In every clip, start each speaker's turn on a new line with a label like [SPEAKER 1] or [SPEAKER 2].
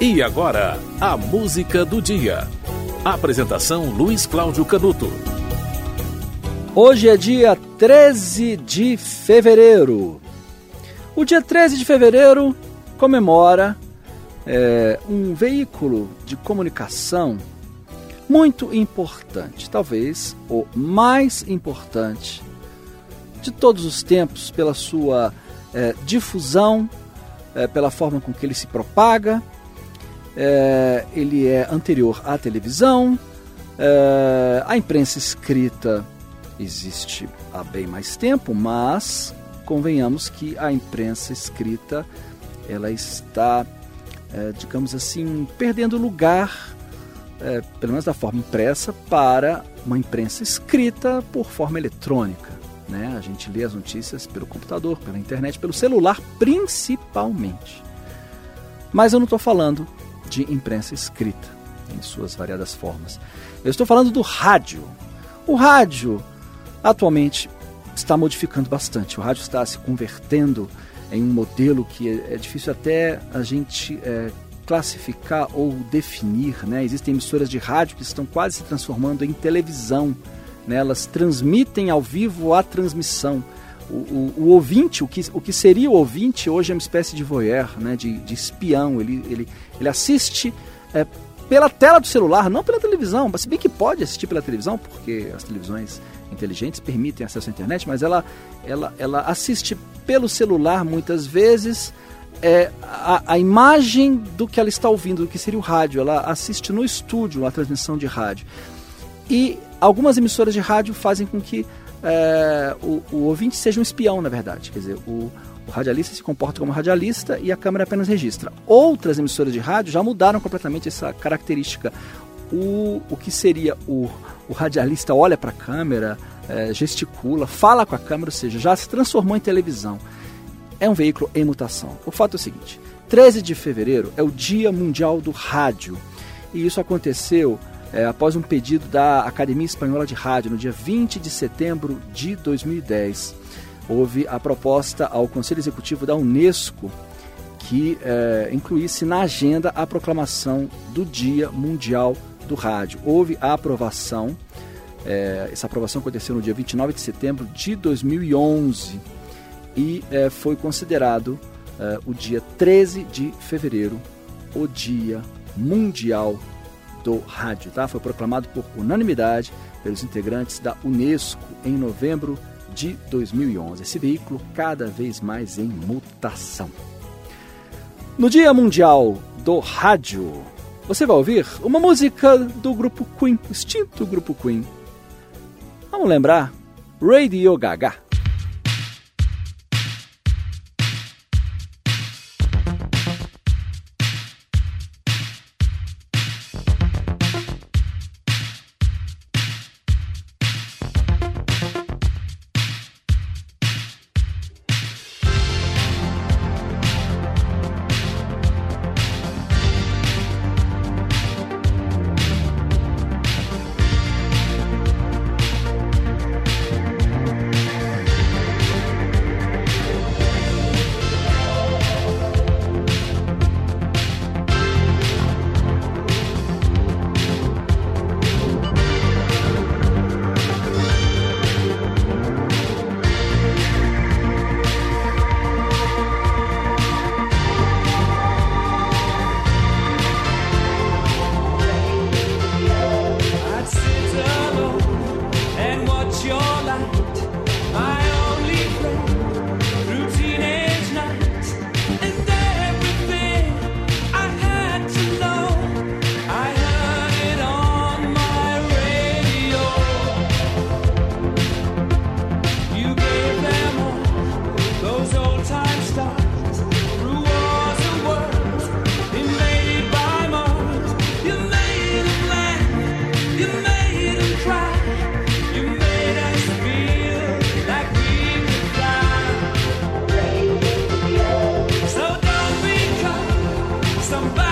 [SPEAKER 1] E agora, a música do dia. Apresentação Luiz Cláudio Canuto.
[SPEAKER 2] Hoje é dia 13 de fevereiro. O dia 13 de fevereiro comemora é, um veículo de comunicação muito importante, talvez o mais importante de todos os tempos, pela sua é, difusão, é, pela forma com que ele se propaga é, ele é anterior à televisão, é, a imprensa escrita existe há bem mais tempo, mas convenhamos que a imprensa escrita ela está, é, digamos assim, perdendo lugar, é, pelo menos da forma impressa, para uma imprensa escrita por forma eletrônica. Né? A gente lê as notícias pelo computador, pela internet, pelo celular principalmente. Mas eu não estou falando de imprensa escrita, em suas variadas formas. Eu estou falando do rádio. O rádio, atualmente, está modificando bastante. O rádio está se convertendo em um modelo que é, é difícil até a gente é, classificar ou definir. Né? Existem emissoras de rádio que estão quase se transformando em televisão. Né? Elas transmitem ao vivo a transmissão. O, o, o, ouvinte, o que, o que seria o ouvinte, hoje é uma espécie de voyeur, né, de, de espião. Ele, ele, ele assiste é, pela tela do celular, não pela televisão. Se bem que pode assistir pela televisão, porque as televisões inteligentes permitem acesso à internet, mas ela, ela, ela assiste pelo celular muitas vezes é, a, a imagem do que ela está ouvindo, do que seria o rádio. Ela assiste no estúdio a transmissão de rádio. E algumas emissoras de rádio fazem com que é, o, o, ouvinte seja um espião, na verdade. Quer dizer, o, o radialista se comporta como radialista e a câmera apenas registra. Outras emissoras de rádio já mudaram completamente essa característica. O, o que seria o, o radialista olha para a câmera, é, gesticula, fala com a câmera, ou seja, já se transformou em televisão. É um veículo em mutação. O fato é o seguinte: 13 de fevereiro é o Dia Mundial do Rádio. E isso aconteceu é, após um pedido da Academia Espanhola de Rádio no dia 20 de setembro de 2010. Houve a proposta ao Conselho Executivo da Unesco que é, incluísse na agenda a proclamação do Dia Mundial do Rádio. Houve a aprovação, é, essa aprovação aconteceu no dia 29 de setembro de 2011 e é, foi considerado é, o dia 13 de fevereiro o Dia Mundial do rádio, tá? Foi proclamado por unanimidade pelos integrantes da Unesco em novembro de 2011. Esse veículo cada vez mais em mutação. No Dia Mundial do Rádio, você vai ouvir uma música do grupo Queen, extinto grupo Queen. Vamos lembrar? Radio Gaga. somebody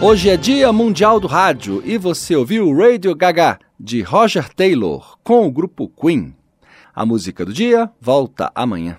[SPEAKER 2] Hoje é Dia Mundial do Rádio e você ouviu Radio Gaga de Roger Taylor com o grupo Queen. A música do dia volta amanhã.